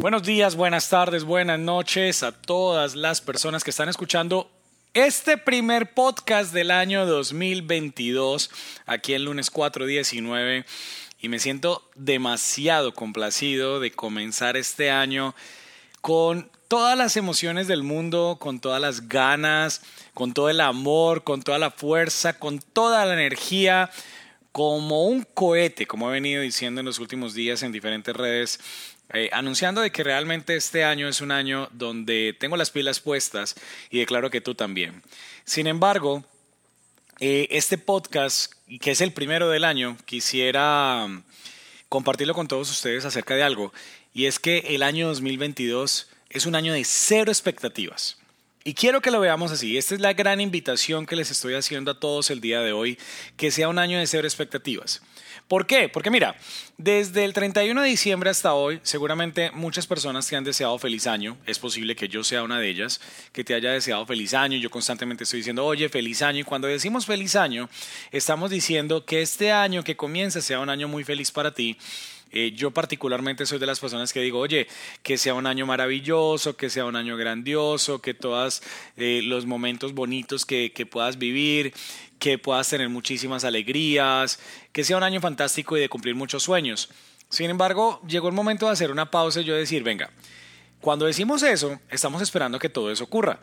Buenos días, buenas tardes, buenas noches a todas las personas que están escuchando este primer podcast del año 2022, aquí en lunes 419, y me siento demasiado complacido de comenzar este año con todas las emociones del mundo, con todas las ganas, con todo el amor, con toda la fuerza, con toda la energía, como un cohete, como he venido diciendo en los últimos días en diferentes redes eh, anunciando de que realmente este año es un año donde tengo las pilas puestas y declaro que tú también. Sin embargo, eh, este podcast, que es el primero del año, quisiera mm, compartirlo con todos ustedes acerca de algo, y es que el año 2022 es un año de cero expectativas. Y quiero que lo veamos así. Esta es la gran invitación que les estoy haciendo a todos el día de hoy, que sea un año de cero expectativas. ¿Por qué? Porque mira, desde el 31 de diciembre hasta hoy, seguramente muchas personas te han deseado feliz año. Es posible que yo sea una de ellas, que te haya deseado feliz año. Yo constantemente estoy diciendo, oye, feliz año. Y cuando decimos feliz año, estamos diciendo que este año que comienza sea un año muy feliz para ti. Eh, yo particularmente soy de las personas que digo, oye, que sea un año maravilloso, que sea un año grandioso, que todos eh, los momentos bonitos que, que puedas vivir, que puedas tener muchísimas alegrías, que sea un año fantástico y de cumplir muchos sueños. Sin embargo, llegó el momento de hacer una pausa y yo decir, venga, cuando decimos eso, estamos esperando que todo eso ocurra.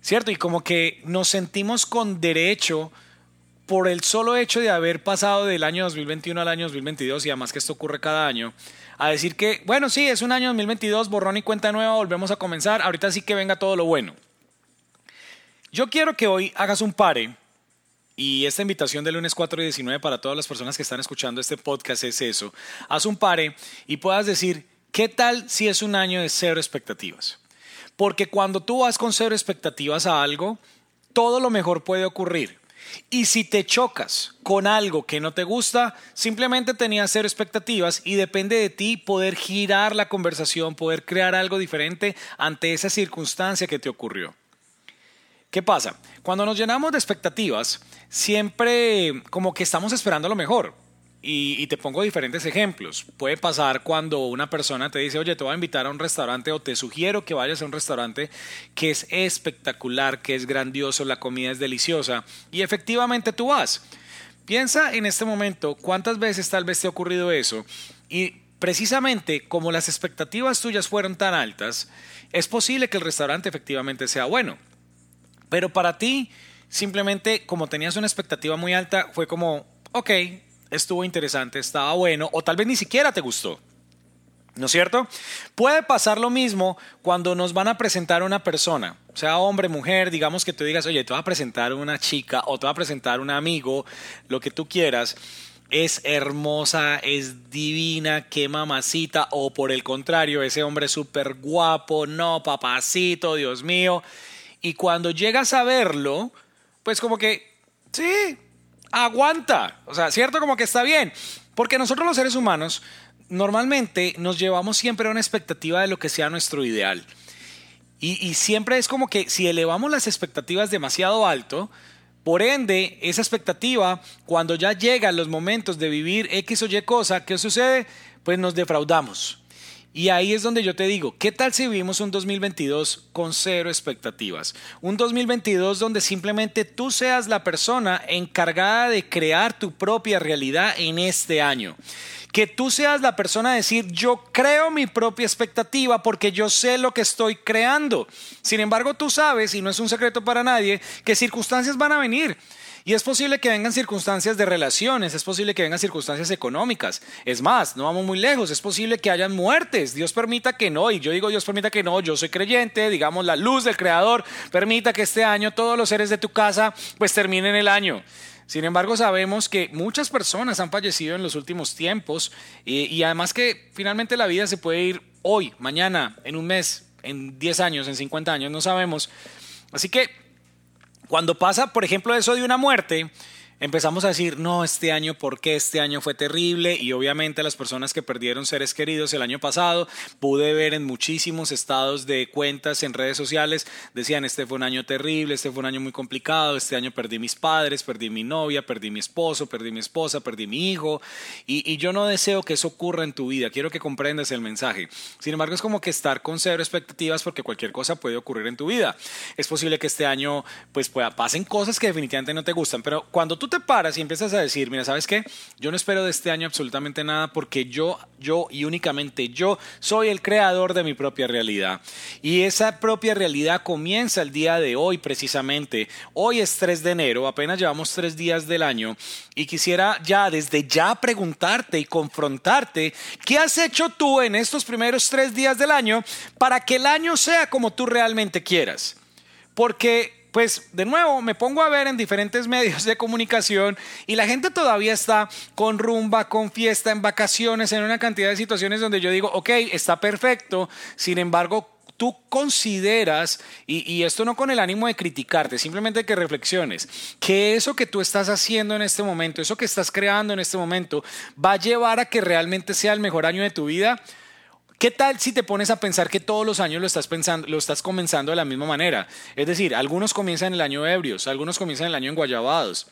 ¿Cierto? Y como que nos sentimos con derecho por el solo hecho de haber pasado del año 2021 al año 2022 y además que esto ocurre cada año, a decir que, bueno, sí, es un año 2022, borrón y cuenta nueva, volvemos a comenzar, ahorita sí que venga todo lo bueno. Yo quiero que hoy hagas un pare y esta invitación del lunes 4 y 19 para todas las personas que están escuchando este podcast es eso. Haz un pare y puedas decir, ¿qué tal si es un año de cero expectativas? Porque cuando tú vas con cero expectativas a algo, todo lo mejor puede ocurrir. Y si te chocas con algo que no te gusta, simplemente tenías cero expectativas y depende de ti poder girar la conversación, poder crear algo diferente ante esa circunstancia que te ocurrió. ¿Qué pasa? Cuando nos llenamos de expectativas, siempre como que estamos esperando lo mejor. Y, te pongo diferentes ejemplos. Puede pasar cuando una persona te dice, oye, te voy a invitar a un restaurante o te sugiero que vayas a un restaurante que es espectacular, que es grandioso, la comida es deliciosa y efectivamente tú vas. Piensa en este momento cuántas veces tal vez te ha ocurrido eso y precisamente como las expectativas tuyas fueron tan altas, es posible que el restaurante efectivamente sea bueno. Pero para ti, simplemente como tenías una expectativa muy alta, fue como, ok, estuvo interesante, estaba bueno, o tal vez ni siquiera te gustó. ¿No es cierto? Puede pasar lo mismo cuando nos van a presentar a una persona, sea hombre, mujer, digamos que tú digas, oye, te voy a presentar una chica o te voy a presentar un amigo, lo que tú quieras, es hermosa, es divina, qué mamacita, o por el contrario, ese hombre súper guapo, no, papacito, Dios mío, y cuando llegas a verlo, pues como que, sí, aguanta. O sea, cierto como que está bien. Porque nosotros los seres humanos normalmente nos llevamos siempre a una expectativa de lo que sea nuestro ideal. Y, siempre es como que si elevamos las expectativas demasiado alto, por ende, esa expectativa, cuando ya llegan los momentos de vivir X o Y cosa, ¿qué sucede? Pues nos defraudamos. Y ahí es donde yo te digo, ¿qué tal si vivimos un 2022 con cero expectativas? Un 2022 donde simplemente tú seas la persona encargada de crear tu propia realidad en este año. Que tú seas la persona a decir, yo creo mi propia expectativa porque yo sé lo que estoy creando. Sin embargo, tú sabes, y no es un secreto para nadie, que circunstancias van a venir y es posible que vengan circunstancias de relaciones, es posible que vengan circunstancias económicas. Es más, no vamos muy lejos, es posible que hayan muertes. Dios permita que no, y yo digo Dios permita que no, yo soy creyente, digamos la luz del Creador, permita que este año todos los seres de tu casa pues terminen el año. Sin embargo, sabemos que muchas personas han fallecido en los últimos tiempos y, y además que finalmente la vida se puede ir hoy, mañana, en un mes, en 10 años, en 50 años, no sabemos. Así que cuando pasa, por ejemplo, eso de una muerte, empezamos a decir, no, este año, ¿por qué este año fue terrible? Y obviamente las personas que perdieron seres queridos el año pasado, pude ver en muchísimos estados de cuentas en redes sociales, decían, este fue un año terrible, este fue un año muy complicado, este año perdí mis padres, perdí mi novia, perdí mi esposo, perdí mi esposa, perdí mi hijo. Y, y yo no deseo que eso ocurra en tu vida, quiero que comprendas el mensaje. Sin embargo, es como que estar con cero expectativas porque cualquier cosa puede ocurrir en tu vida. Es posible que este año pues pueda, pasen cosas que definitivamente no te gustan, pero cuando tú te paras y empiezas a decir, mira, ¿sabes qué? Yo no espero de este año absolutamente nada porque yo, yo y únicamente yo soy el creador de mi propia realidad. Y esa propia realidad comienza el día de hoy precisamente. Hoy es 3 de enero, apenas llevamos tres días del año y quisiera ya desde ya preguntarte y confrontarte, ¿qué has hecho tú en estos primeros tres días del año para que el año sea como tú realmente quieras? Porque pues de nuevo me pongo a ver en diferentes medios de comunicación y la gente todavía está con rumba, con fiesta, en vacaciones, en una cantidad de situaciones donde yo digo, ok, está perfecto, sin embargo, tú consideras, y, y, esto no con el ánimo de criticarte, simplemente que reflexiones, que eso que tú estás haciendo en este momento, eso que estás creando en este momento, va a llevar a que realmente sea el mejor año de tu vida. ¿Qué tal si te pones a pensar que todos los años lo estás pensando, lo estás comenzando de la misma manera? Es decir, algunos comienzan el año ebrios, algunos comienzan el año enguayabados.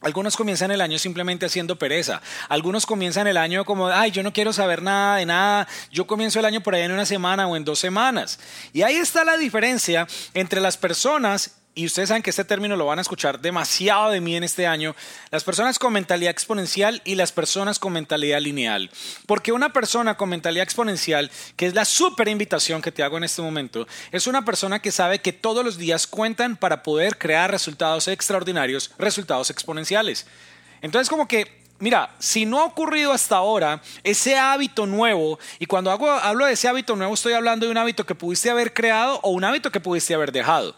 Algunos comienzan el año simplemente haciendo pereza. Algunos comienzan el año como, ay, yo no quiero saber nada de nada. Yo comienzo el año por ahí en una semana o en dos semanas. Y ahí está la diferencia entre las personas y ustedes saben que este término lo van a escuchar demasiado de mí en este año, las personas con mentalidad exponencial y las personas con mentalidad lineal. Porque una persona con mentalidad exponencial, que es la súper invitación que te hago en este momento, es una persona que sabe que todos los días cuentan para poder crear resultados extraordinarios, resultados exponenciales. Entonces como que mira, si no ha ocurrido hasta ahora ese hábito nuevo, y cuando hablo de ese hábito nuevo estoy hablando de un hábito que pudiste haber creado o un hábito que pudiste haber dejado.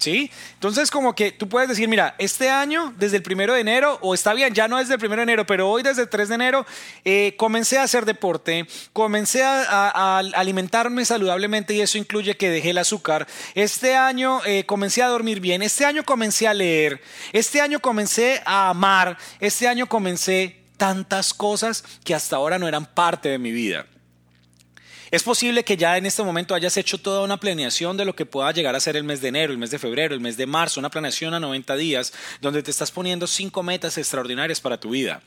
¿Sí? Entonces, como que tú puedes decir, mira, este año, desde el primero de enero, o está bien, ya no desde el primero de enero, pero hoy desde el 3 de enero, eh, comencé a hacer deporte, comencé a, alimentarme saludablemente y eso incluye que dejé el azúcar. Este año eh, comencé a dormir bien, este año comencé a leer, este año comencé a amar, este año comencé tantas cosas que hasta ahora no eran parte de mi vida. Es posible que ya en este momento hayas hecho toda una planeación de lo que pueda llegar a ser el mes de enero, el mes de febrero, el mes de marzo, una planeación a 90 días donde te estás poniendo cinco metas extraordinarias para tu vida.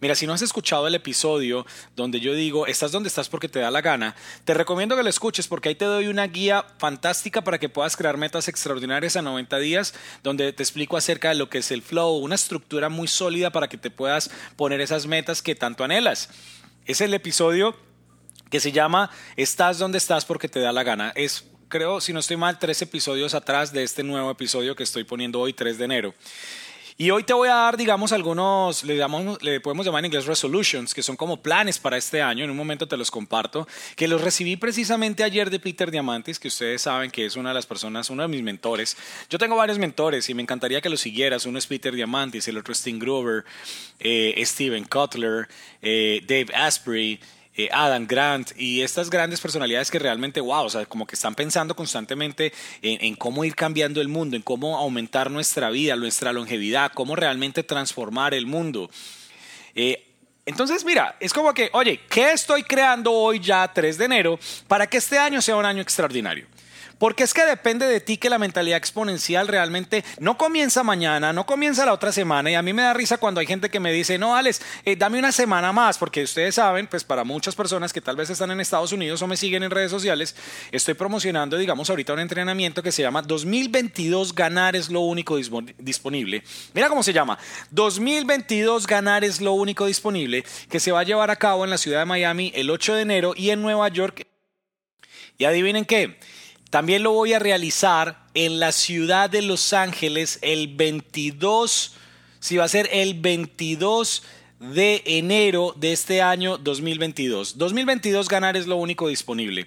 Mira, si no has escuchado el episodio donde yo digo, estás donde estás porque te da la gana, te recomiendo que lo escuches porque ahí te doy una guía fantástica para que puedas crear metas extraordinarias a 90 días, donde te explico acerca de lo que es el flow, una estructura muy sólida para que te puedas poner esas metas que tanto anhelas. Es el episodio que se llama Estás donde estás porque te da la gana. Es, creo, si no estoy mal, tres episodios atrás de este nuevo episodio que estoy poniendo hoy, 3 de enero. Y hoy te voy a dar, digamos, algunos, le, le podemos llamar en inglés resolutions, que son como planes para este año. En un momento te los comparto, que los recibí precisamente ayer de Peter Diamantis, que ustedes saben que es una de las personas, uno de mis mentores. Yo tengo varios mentores y me encantaría que los siguieras. Uno es Peter Diamantis, el otro es Tim Grover, eh, Steven Cutler, eh, Dave Asprey. Eh, Adam Grant y estas grandes personalidades que realmente, wow, o sea, como que están pensando constantemente en, cómo ir cambiando el mundo, en cómo aumentar nuestra vida, nuestra longevidad, cómo realmente transformar el mundo. Eh, entonces, mira, es como que, oye, ¿qué estoy creando hoy ya 3 de enero para que este año sea un año extraordinario? Porque es que depende de ti que la mentalidad exponencial realmente no comienza mañana, no comienza la otra semana. Y a mí me da risa cuando hay gente que me dice, no, Alex, eh, dame una semana más, porque ustedes saben, pues para muchas personas que tal vez están en Estados Unidos o me siguen en redes sociales, estoy promocionando, digamos, ahorita un entrenamiento que se llama 2022 Ganar es lo único disponible. Mira cómo se llama. 2022 Ganar es lo único disponible, que se va a llevar a cabo en la ciudad de Miami el 8 de enero y en Nueva York. Y adivinen qué también lo voy a realizar en la ciudad de Los Ángeles el 22, si va a ser el 22 de enero de este año 2022. 2022 ganar es lo único disponible.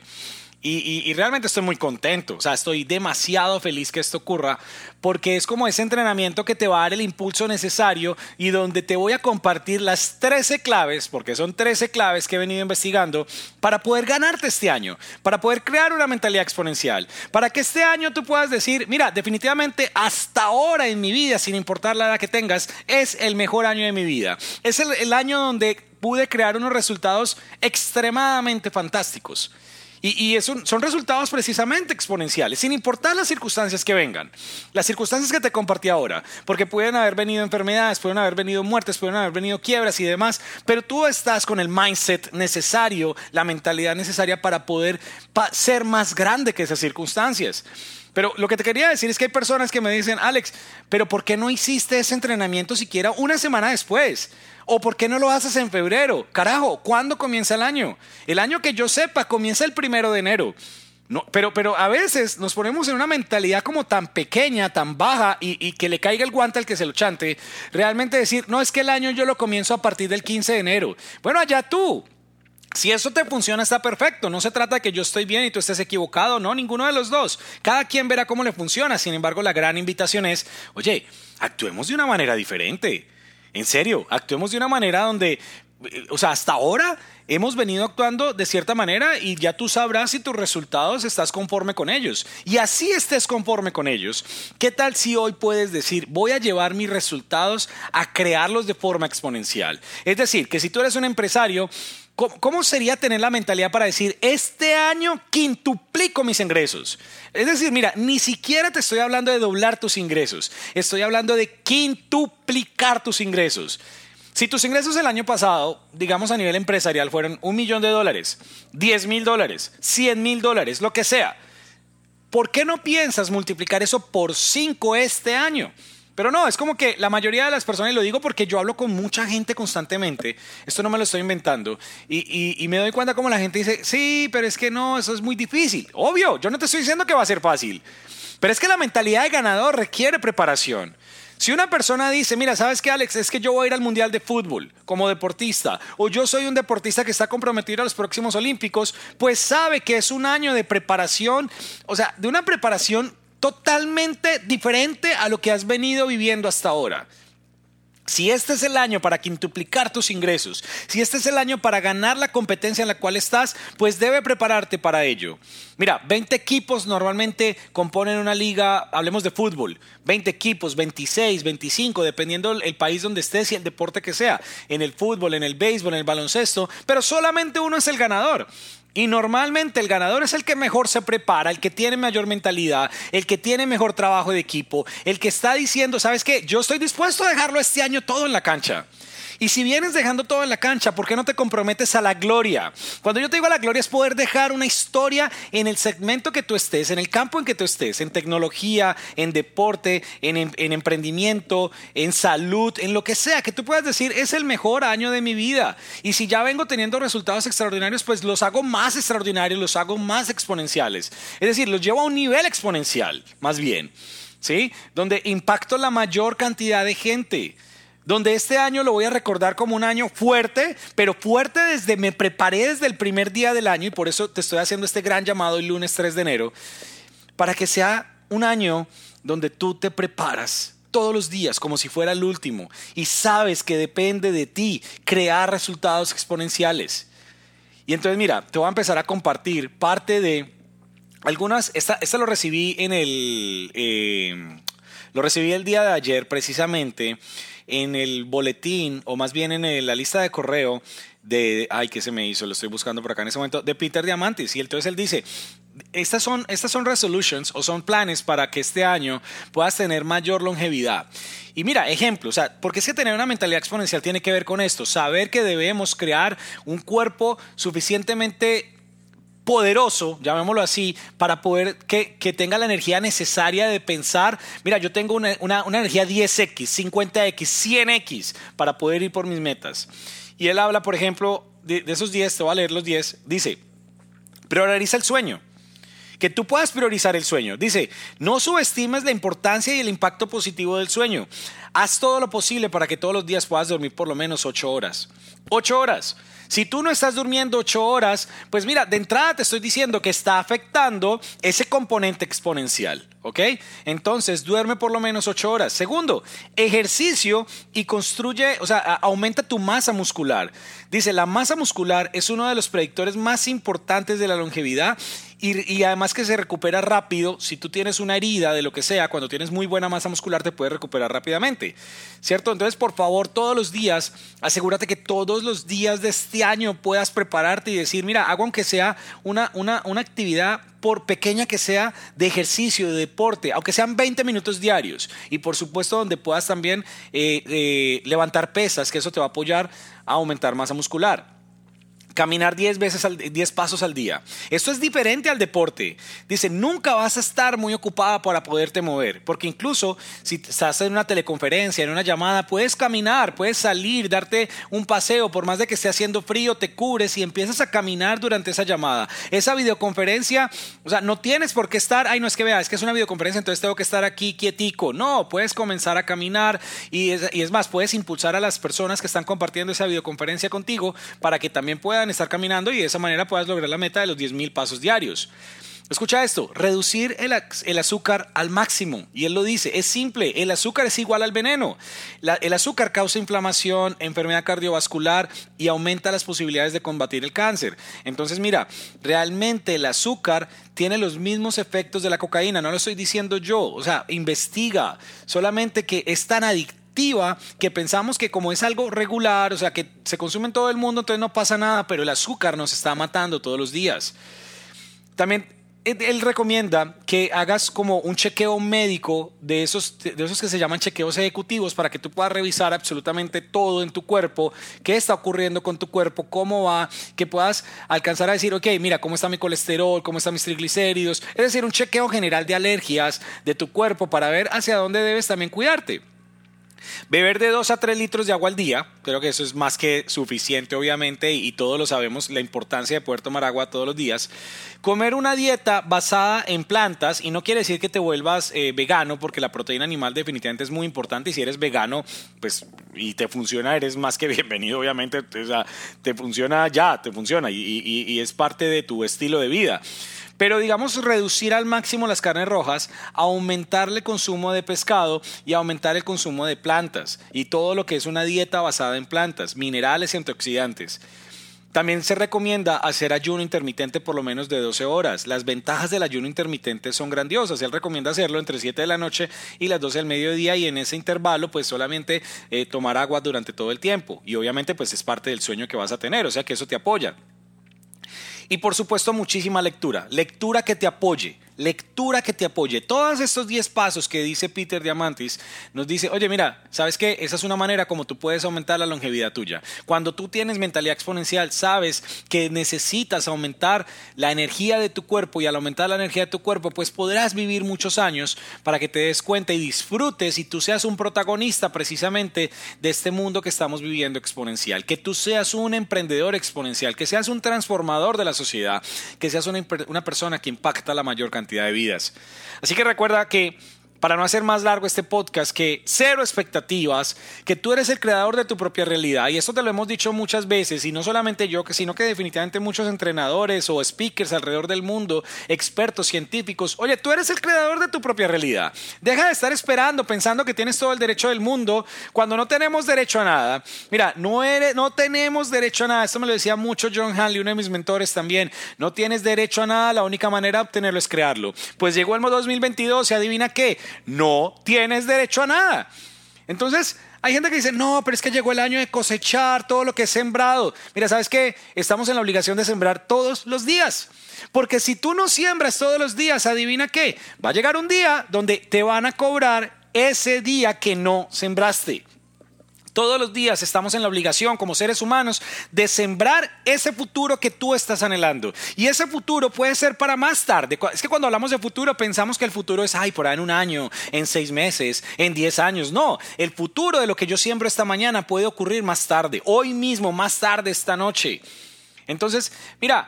Y, realmente estoy muy contento, o sea, estoy demasiado feliz que esto ocurra, porque es como ese entrenamiento que te va a dar el impulso necesario y donde te voy a compartir las 13 claves, porque son 13 claves que he venido investigando, para poder ganarte este año, para poder crear una mentalidad exponencial, para que este año tú puedas decir, mira, definitivamente hasta ahora en mi vida, sin importar la edad que tengas, es el mejor año de mi vida. Es el, el año donde pude crear unos resultados extremadamente fantásticos. Y, son resultados precisamente exponenciales, sin importar las circunstancias que vengan. Las circunstancias que te compartí ahora, porque pueden haber venido enfermedades, pueden haber venido muertes, pueden haber venido quiebras y demás, pero tú estás con el mindset necesario, la mentalidad necesaria para poder ser más grande que esas circunstancias. Pero lo que te quería decir es que hay personas que me dicen, Alex, pero ¿por qué no hiciste ese entrenamiento siquiera una semana después? ¿O por qué no lo haces en febrero? Carajo, ¿cuándo comienza el año? El año que yo sepa comienza el primero de enero. No, pero, pero a veces nos ponemos en una mentalidad como tan pequeña, tan baja y, que le caiga el guante al que se lo chante. Realmente decir, no es que el año yo lo comienzo a partir del 15 de enero. Bueno, allá tú. Si eso te funciona, está perfecto. No se trata de que yo estoy bien y tú estés equivocado, no, ninguno de los dos. Cada quien verá cómo le funciona. Sin embargo, la gran invitación es, oye, actuemos de una manera diferente. En serio, actuemos de una manera donde, o sea, hasta ahora hemos venido actuando de cierta manera y ya tú sabrás si tus resultados estás conforme con ellos. Y así estés conforme con ellos, ¿qué tal si hoy puedes decir, voy a llevar mis resultados a crearlos de forma exponencial? Es decir, que si tú eres un empresario, ¿Cómo, sería tener la mentalidad para decir, este año quintuplico mis ingresos? Es decir, mira, ni siquiera te estoy hablando de doblar tus ingresos, estoy hablando de quintuplicar tus ingresos. Si tus ingresos el año pasado, digamos a nivel empresarial, fueron un millón de dólares, diez mil dólares, cien mil dólares, lo que sea, ¿por qué no piensas multiplicar eso por cinco este año? Pero no, es como que la mayoría de las personas, y lo digo porque yo hablo con mucha gente constantemente, esto no me lo estoy inventando, y, me doy cuenta como la gente dice, sí, pero es que no, eso es muy difícil. Obvio, yo no te estoy diciendo que va a ser fácil, pero es que la mentalidad de ganador requiere preparación. Si una persona dice, mira, ¿sabes qué, Alex? Es que yo voy a ir al Mundial de Fútbol como deportista, o yo soy un deportista que está comprometido a los próximos Olímpicos, pues sabe que es un año de preparación, o sea, de una preparación totalmente diferente a lo que has venido viviendo hasta ahora. Si este es el año para quintuplicar tus ingresos, si este es el año para ganar la competencia en la cual estás, pues debe prepararte para ello. Mira, 20 equipos normalmente componen una liga, hablemos de fútbol, 20 equipos, 26, 25, dependiendo el país donde estés y el deporte que sea, en el fútbol, en el béisbol, en el baloncesto, pero solamente uno es el ganador. Y normalmente el ganador es el que mejor se prepara, el que tiene mayor mentalidad, el que tiene mejor trabajo de equipo, el que está diciendo, ¿sabes qué? Yo estoy dispuesto a dejarlo este año todo en la cancha. Y si vienes dejando todo en la cancha, ¿por qué no te comprometes a la gloria? Cuando yo te digo a la gloria es poder dejar una historia en el segmento que tú estés, en el campo en que tú estés, en tecnología, en deporte, en, en emprendimiento, en salud, en lo que sea, que tú puedas decir, es el mejor año de mi vida. Y si ya vengo teniendo resultados extraordinarios, pues los hago más extraordinarios, los hago más exponenciales. Es decir, los llevo a un nivel exponencial, más bien. ¿Sí? Donde impacto la mayor cantidad de gente donde este año lo voy a recordar como un año fuerte, pero fuerte desde, me preparé desde el primer día del año y por eso te estoy haciendo este gran llamado el lunes 3 de enero, para que sea un año donde tú te preparas todos los días como si fuera el último y sabes que depende de ti crear resultados exponenciales. Y entonces mira, te voy a empezar a compartir parte de algunas, esta, lo recibí en el, eh, lo recibí el día de ayer precisamente en el boletín, o más bien en la lista de correo de, ay, ¿qué se me hizo? Lo estoy buscando por acá en ese momento, de Peter Diamantis. Y entonces él dice, estas son, estas son resolutions o son planes para que este año puedas tener mayor longevidad. Y mira, ejemplo, o sea, porque es que tener una mentalidad exponencial tiene que ver con esto, saber que debemos crear un cuerpo suficientemente poderoso, llamémoslo así, para poder que, tenga la energía necesaria de pensar, mira, yo tengo una, energía 10x, 50x, 100x para poder ir por mis metas. Y él habla, por ejemplo, de, de esos 10, te voy a leer los 10, dice, prioriza el sueño. que tú puedas priorizar el sueño. Dice, no subestimes la importancia y el impacto positivo del sueño. Haz todo lo posible para que todos los días puedas dormir por lo menos ocho horas. Ocho horas. Si tú no estás durmiendo ocho horas, pues mira, de entrada te estoy diciendo que está afectando ese componente exponencial. ¿Ok? Entonces, duerme por lo menos ocho horas. Segundo, ejercicio y construye, o sea, aumenta tu masa muscular. Dice, la masa muscular es uno de los predictores más importantes de la longevidad y, además que se recupera rápido. Si tú tienes una herida de lo que sea, cuando tienes muy buena masa muscular te puedes recuperar rápidamente. ¿Cierto? Entonces, por favor, todos los días, asegúrate que todos los días de este año puedas prepararte y decir, mira, hago aunque sea una, una, una actividad por pequeña que sea, de ejercicio, de deporte, aunque sean 20 minutos diarios. Y por supuesto donde puedas también eh, eh, levantar pesas, que eso te va a apoyar a aumentar masa muscular. Caminar 10 veces al, 10 pasos al día. Esto es diferente al deporte. Dice, nunca vas a estar muy ocupada para poderte mover, porque incluso si estás en una teleconferencia, en una llamada, puedes caminar, puedes salir, darte un paseo, por más de que esté haciendo frío, te cubres y empiezas a caminar durante esa llamada. Esa videoconferencia, o sea, no tienes por qué estar, ay, no es que vea, es que es una videoconferencia, entonces tengo que estar aquí quietico. No, puedes comenzar a caminar y es, y es más, puedes impulsar a las personas que están compartiendo esa videoconferencia contigo para que también puedan estar caminando y de esa manera puedas lograr la meta de los 10.000 pasos diarios. Escucha esto, reducir el, el, azúcar al máximo. Y él lo dice, es simple, el azúcar es igual al veneno. el azúcar causa inflamación, enfermedad cardiovascular y aumenta las posibilidades de combatir el cáncer. Entonces mira, realmente el azúcar tiene los mismos efectos de la cocaína, no lo estoy diciendo yo, o sea, investiga, solamente que es tan adictivo que pensamos que como es algo regular, o sea, que se consume en todo el mundo, entonces no pasa nada, pero el azúcar nos está matando todos los días. También él recomienda que hagas como un chequeo médico de esos, de esos que se llaman chequeos ejecutivos para que tú puedas revisar absolutamente todo en tu cuerpo, qué está ocurriendo con tu cuerpo, cómo va, que puedas alcanzar a decir, ok, mira, cómo está mi colesterol, cómo están mis triglicéridos, es decir, un chequeo general de alergias de tu cuerpo para ver hacia dónde debes también cuidarte. Beber de 2 a 3 litros de agua al día, creo que eso es más que suficiente obviamente y, todos lo sabemos, la importancia de poder tomar agua todos los días. Comer una dieta basada en plantas y no quiere decir que te vuelvas eh, vegano porque la proteína animal definitivamente es muy importante y si eres vegano pues y te funciona eres más que bienvenido obviamente, o sea, te funciona ya, te funciona y es parte de tu estilo de vida. Pero digamos reducir al máximo las carnes rojas, aumentar el consumo de pescado y aumentar el consumo de plantas y todo lo que es una dieta basada en plantas, minerales y antioxidantes. También se recomienda hacer ayuno intermitente por lo menos de 12 horas. Las ventajas del ayuno intermitente son grandiosas. Él recomienda hacerlo entre 7 de la noche y las 12 del mediodía y en ese intervalo pues solamente eh, tomar agua durante todo el tiempo. Y obviamente pues es parte del sueño que vas a tener, o sea que eso te apoya. Y por supuesto muchísima lectura, lectura que te apoye, lectura que te apoye. Todos estos 10 pasos que dice Peter Diamantis nos dice, oye, mira, ¿sabes qué? Esa es una manera como tú puedes aumentar la longevidad tuya. Cuando tú tienes mentalidad exponencial, sabes que necesitas aumentar la energía de tu cuerpo y al aumentar la energía de tu cuerpo, pues podrás vivir muchos años para que te des cuenta y disfrutes y tú seas un protagonista precisamente de este mundo que estamos viviendo exponencial. Que tú seas un emprendedor exponencial, que seas un transformador de la sociedad, que seas una, una persona que impacta la mayor cantidad de. Así que recuerda que para no hacer más largo este podcast, que cero expectativas, que tú eres el creador de tu propia realidad. Y esto te lo hemos dicho muchas veces, y no solamente yo, sino que definitivamente muchos entrenadores o speakers alrededor del mundo, expertos, científicos, oye, tú eres el creador de tu propia realidad. Deja de estar esperando, pensando que tienes todo el derecho del mundo, cuando no tenemos derecho a nada. Mira, no, eres, no tenemos derecho a nada. Esto me lo decía mucho John Hanley, uno de mis mentores también. No tienes derecho a nada, la única manera de obtenerlo es crearlo. Pues llegó el 2022 y adivina qué no tienes derecho a nada. Entonces, hay gente que dice, no, pero es que llegó el año de cosechar todo lo que he sembrado. Mira, ¿sabes qué? Estamos en la obligación de sembrar todos los días. Porque si tú no siembras todos los días, adivina qué, va a llegar un día donde te van a cobrar ese día que no sembraste. Todos los días estamos en la obligación como seres humanos de sembrar ese futuro que tú estás anhelando. Y ese futuro puede ser para más tarde. Es que cuando hablamos de futuro pensamos que el futuro es, ay, por ahí en un año, en seis meses, en diez años. No, el futuro de lo que yo siembro esta mañana puede ocurrir más tarde, hoy mismo, más tarde, esta noche. Entonces, mira,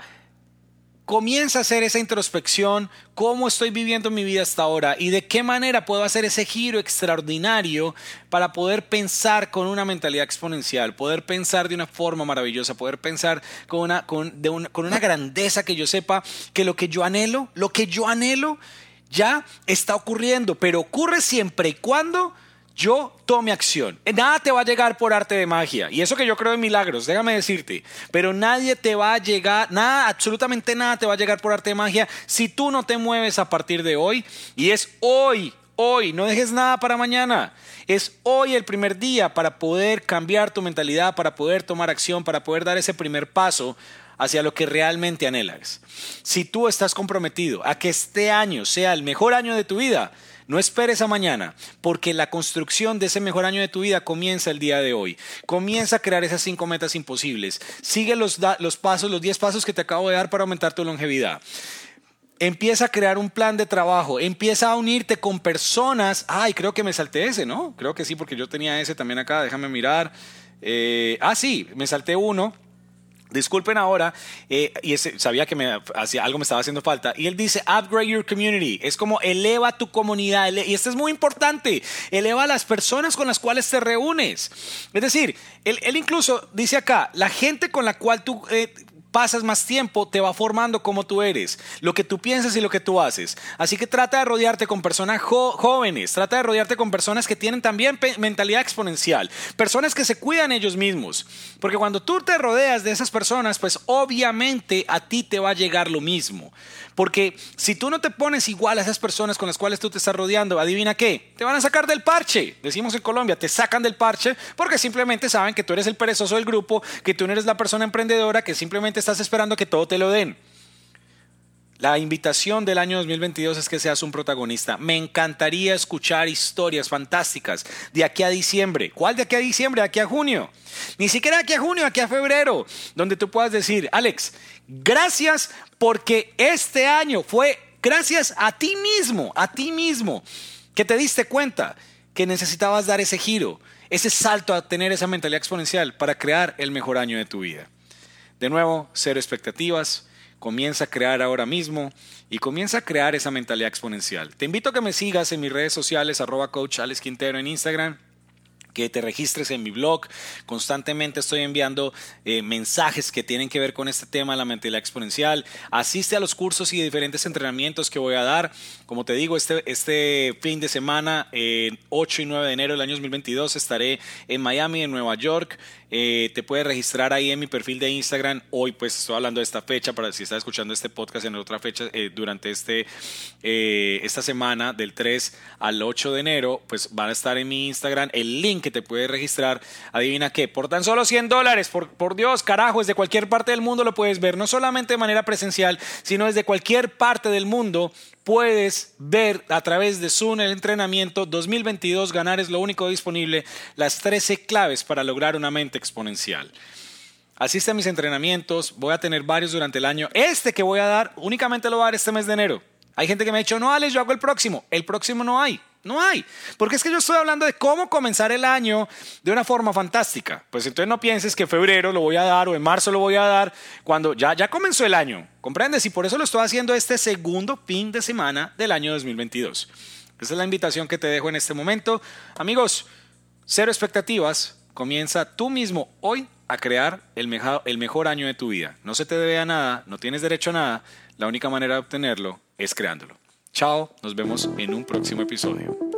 comienza a hacer esa introspección, cómo estoy viviendo mi vida hasta ahora y de qué manera puedo hacer ese giro extraordinario para poder pensar con una mentalidad exponencial, poder pensar de una forma maravillosa, poder pensar con una, con, con una grandeza que yo sepa que lo que yo anhelo, lo que yo anhelo ya está ocurriendo, pero ocurre siempre y cuando yo tome acción. Nada te va a llegar por arte de magia. Y eso que yo creo en milagros, déjame decirte. Pero nadie te va a llegar, nada, absolutamente nada te va a llegar por arte de magia si tú no te mueves a partir de hoy. Y es hoy, hoy, no dejes nada para mañana. Es hoy el primer día para poder cambiar tu mentalidad, para poder tomar acción, para poder dar ese primer paso hacia lo que realmente anhelas. Si tú estás comprometido a que este año sea el mejor año de tu vida, no esperes a mañana, porque la construcción de ese mejor año de tu vida comienza el día de hoy. Comienza a crear esas cinco metas imposibles. Sigue los, los pasos, los diez pasos que te acabo de dar para aumentar tu longevidad. Empieza a crear un plan de trabajo, empieza a unirte con personas. Ay, creo que me salté ese, ¿no? Creo que sí, porque yo tenía ese también acá, déjame mirar. Eh, ah, sí, me salté uno. Disculpen ahora, eh, y sabía que me hacía, algo me estaba haciendo falta. Y él dice, upgrade your community. Es como eleva tu comunidad. y esto es muy importante. Eleva a las personas con las cuales te reúnes. Es decir, él, incluso dice acá, la gente con la cual tú eh, pasas más tiempo, te va formando como tú eres, lo que tú piensas y lo que tú haces. Así que trata de rodearte con personas jóvenes, trata de rodearte con personas que tienen también mentalidad exponencial, personas que se cuidan ellos mismos. Porque cuando tú te rodeas de esas personas, pues obviamente a ti te va a llegar lo mismo. Porque si tú no te pones igual a esas personas con las cuales tú te estás rodeando, adivina qué, te van a sacar del parche. Decimos en Colombia, te sacan del parche porque simplemente saben que tú eres el perezoso del grupo, que tú no eres la persona emprendedora, que simplemente estás esperando que todo te lo den. La invitación del año 2022 es que seas un protagonista. Me encantaría escuchar historias fantásticas de aquí a diciembre. ¿Cuál de aquí a diciembre? Aquí a junio. Ni siquiera de aquí a junio, aquí a febrero. Donde tú puedas decir, Alex, gracias porque este año fue gracias a ti mismo, a ti mismo, que te diste cuenta que necesitabas dar ese giro, ese salto a tener esa mentalidad exponencial para crear el mejor año de tu vida. De nuevo, cero expectativas, comienza a crear ahora mismo y comienza a crear esa mentalidad exponencial. Te invito a que me sigas en mis redes sociales, arroba coach Alex en Instagram que te registres en mi blog. Constantemente estoy enviando eh, mensajes que tienen que ver con este tema la mentalidad exponencial. Asiste a los cursos y diferentes entrenamientos que voy a dar. Como te digo, este, este fin de semana, 8 y 9 de enero del año 2022, estaré en Miami, en Nueva York. Eh, te puedes registrar ahí en mi perfil de Instagram. Hoy pues estoy hablando de esta fecha para si estás escuchando este podcast en otra fecha eh, durante este, esta semana del 3 al 8 de enero, pues van a estar en mi Instagram el link que te puedes registrar. Adivina qué, por tan solo 100 dólares, por, por Dios, carajo, desde cualquier parte del mundo lo puedes ver, no solamente de manera presencial, sino desde cualquier parte del mundo puedes ver a través de Zoom el entrenamiento 2022 Ganar es lo único disponible, las 13 claves para lograr una mente exponencial. Asiste a mis entrenamientos, voy a tener varios durante el año. Este que voy a dar, únicamente lo voy a dar este mes de enero. Hay gente que me ha dicho, no, Alex, yo hago el próximo. El próximo no hay. No hay. Porque es que yo estoy hablando de cómo comenzar el año de una forma fantástica. Pues entonces no pienses que en febrero lo voy a dar o en marzo lo voy a dar cuando ya, ya comenzó el año. ¿Comprendes? Y por eso lo estoy haciendo este segundo fin de semana del año 2022. Esa es la invitación que te dejo en este momento. Amigos, cero expectativas. Comienza tú mismo hoy a crear el mejor, año de tu vida. No se te debe a nada, no tienes derecho a nada. La única manera de obtenerlo es creándolo. Chao, nos vemos en un próximo episodio.